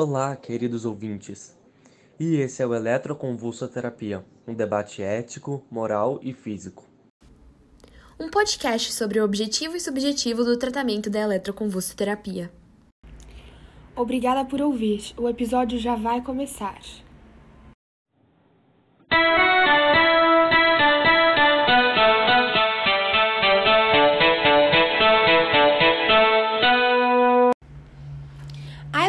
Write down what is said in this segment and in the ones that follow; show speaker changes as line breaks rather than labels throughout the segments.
Olá, queridos ouvintes. E esse é o Eletroconvulsoterapia, um debate ético, moral e físico.
Um podcast sobre o objetivo e subjetivo do tratamento da eletroconvulsoterapia.
Obrigada por ouvir. O episódio já vai começar.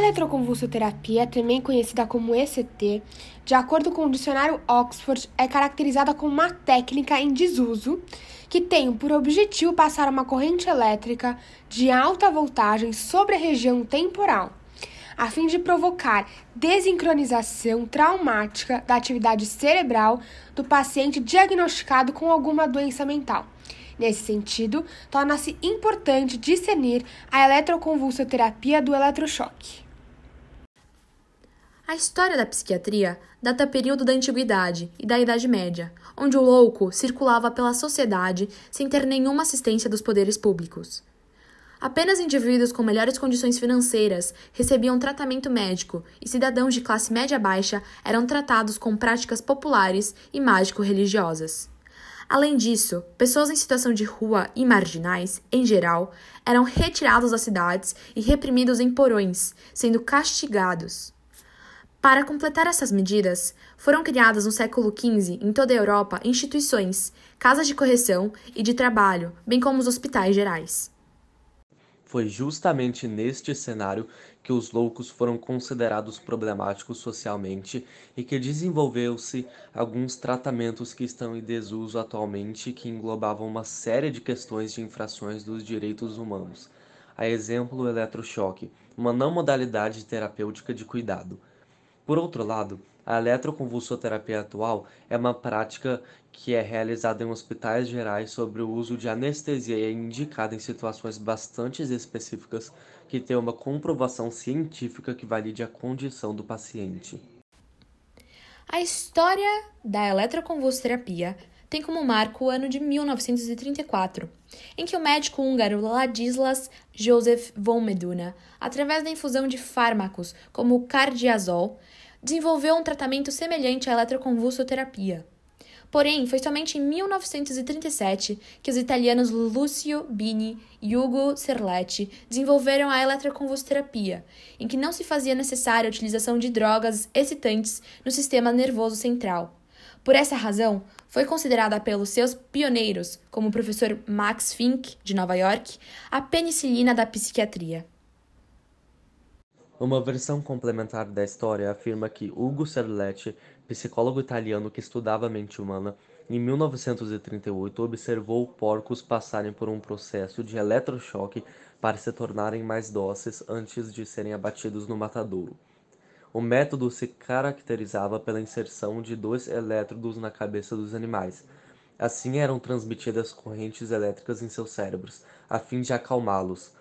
Eletroconvulsoterapia, também conhecida como ECT, de acordo com o dicionário Oxford, é caracterizada como uma técnica em desuso que tem por objetivo passar uma corrente elétrica de alta voltagem sobre a região temporal, a fim de provocar desincronização traumática da atividade cerebral do paciente diagnosticado com alguma doença mental. Nesse sentido, torna-se importante discernir a eletroconvulsoterapia do eletrochoque.
A história da psiquiatria data período da Antiguidade e da Idade Média, onde o louco circulava pela sociedade sem ter nenhuma assistência dos poderes públicos. Apenas indivíduos com melhores condições financeiras recebiam tratamento médico e cidadãos de classe média baixa eram tratados com práticas populares e mágico-religiosas. Além disso, pessoas em situação de rua e marginais, em geral, eram retirados das cidades e reprimidos em porões, sendo castigados. Para completar essas medidas, foram criadas no século XV em toda a Europa instituições, casas de correção e de trabalho, bem como os hospitais gerais.
Foi justamente neste cenário que os loucos foram considerados problemáticos socialmente e que desenvolveu-se alguns tratamentos que estão em desuso atualmente que englobavam uma série de questões de infrações dos direitos humanos. A exemplo, o eletrochoque, uma não modalidade terapêutica de cuidado. Por outro lado, a eletroconvulsoterapia atual é uma prática que é realizada em hospitais gerais sobre o uso de anestesia e é indicada em situações bastante específicas que têm uma comprovação científica que valide a condição do paciente.
A história da eletroconvulsoterapia tem como marco o ano de 1934, em que o médico húngaro Ladislas Joseph von Meduna, através da infusão de fármacos como o cardiazol, desenvolveu um tratamento semelhante à eletroconvulsoterapia. Porém, foi somente em 1937 que os italianos Lucio Bini e Ugo Serletti desenvolveram a eletroconvulsoterapia, em que não se fazia necessária a utilização de drogas excitantes no sistema nervoso central. Por essa razão, foi considerada pelos seus pioneiros, como o professor Max Fink, de Nova York, a penicilina da psiquiatria.
Uma versão complementar da história afirma que Ugo Serletti, psicólogo italiano que estudava a mente humana, em 1938 observou porcos passarem por um processo de eletrochoque para se tornarem mais dóceis antes de serem abatidos no matadouro. O método se caracterizava pela inserção de dois elétrodos na cabeça dos animais. Assim eram transmitidas correntes elétricas em seus cérebros, a fim de acalmá-los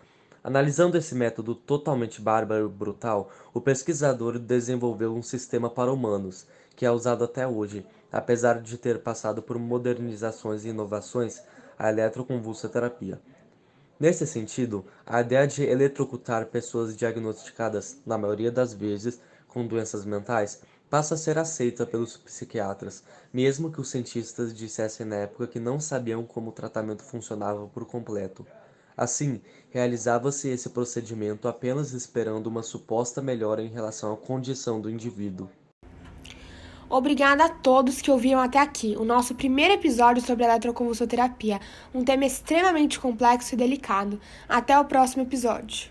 Analisando esse método totalmente bárbaro e brutal, o pesquisador desenvolveu um sistema para humanos, que é usado até hoje, apesar de ter passado por modernizações e inovações, a eletroconvulsoterapia. Nesse sentido, a ideia de eletrocutar pessoas diagnosticadas, na maioria das vezes, com doenças mentais, passa a ser aceita pelos psiquiatras, mesmo que os cientistas dissessem na época que não sabiam como o tratamento funcionava por completo. Assim, realizava-se esse procedimento apenas esperando uma suposta melhora em relação à condição do indivíduo.
Obrigada a todos que ouviram até aqui o nosso primeiro episódio sobre a eletroconvulsoterapia, um tema extremamente complexo e delicado. Até o próximo episódio.